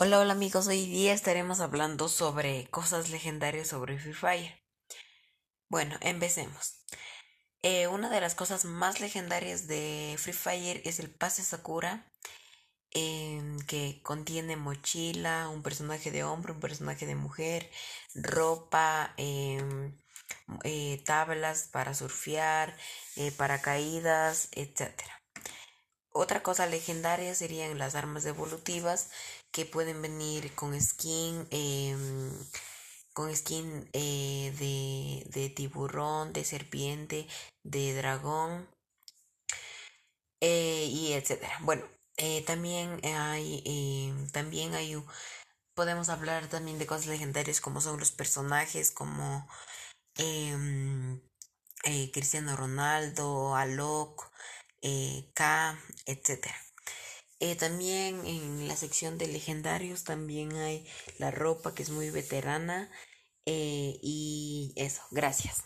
Hola, hola amigos, hoy día estaremos hablando sobre cosas legendarias sobre Free Fire. Bueno, empecemos. Eh, una de las cosas más legendarias de Free Fire es el pase Sakura, em, que contiene mochila, un personaje de hombre, un personaje de mujer, ropa, em, eh, tablas para surfear, eh, paracaídas, etc. Otra cosa legendaria serían las armas evolutivas que pueden venir con skin, em, con skin eh, de, de, tiburón, de serpiente, de dragón eh, y etcétera. Bueno, eh, también hay, em, también hay, podemos hablar también de cosas legendarias como son los personajes como em, Cristiano Ronaldo, Alok, K, etcétera. Eh, también en la sección de legendarios también hay la ropa que es muy veterana eh, y eso, gracias.